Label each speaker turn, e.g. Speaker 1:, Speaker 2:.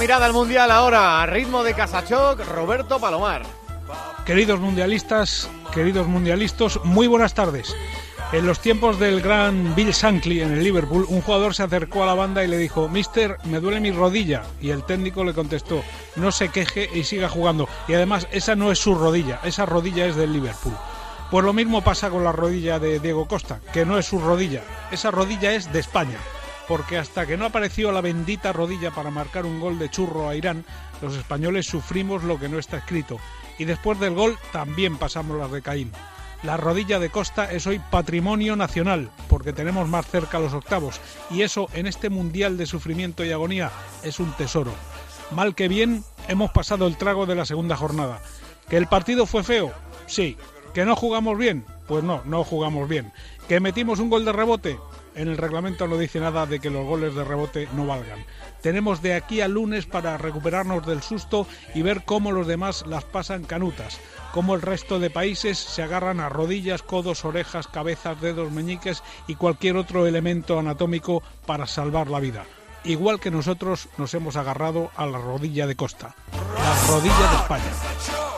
Speaker 1: mirada al Mundial ahora, a ritmo de Casachoc, Roberto Palomar.
Speaker 2: Queridos mundialistas, queridos mundialistas, muy buenas tardes. En los tiempos del gran Bill Shankly en el Liverpool, un jugador se acercó a la banda y le dijo, Mister, me duele mi rodilla. Y el técnico le contestó, no se queje y siga jugando. Y además, esa no es su rodilla, esa rodilla es del Liverpool. Pues lo mismo pasa con la rodilla de Diego Costa, que no es su rodilla, esa rodilla es de España porque hasta que no apareció la bendita rodilla para marcar un gol de churro a Irán, los españoles sufrimos lo que no está escrito. Y después del gol también pasamos las de Caín. La rodilla de Costa es hoy patrimonio nacional, porque tenemos más cerca los octavos, y eso en este mundial de sufrimiento y agonía es un tesoro. Mal que bien, hemos pasado el trago de la segunda jornada. ¿Que el partido fue feo? Sí. ¿Que no jugamos bien? Pues no, no jugamos bien. ¿Que metimos un gol de rebote? en el reglamento no dice nada de que los goles de rebote no valgan. Tenemos de aquí a lunes para recuperarnos del susto y ver cómo los demás las pasan canutas, cómo el resto de países se agarran a rodillas, codos, orejas, cabezas, dedos, meñiques y cualquier otro elemento anatómico para salvar la vida. Igual que nosotros nos hemos agarrado a la rodilla de Costa, la rodilla de España.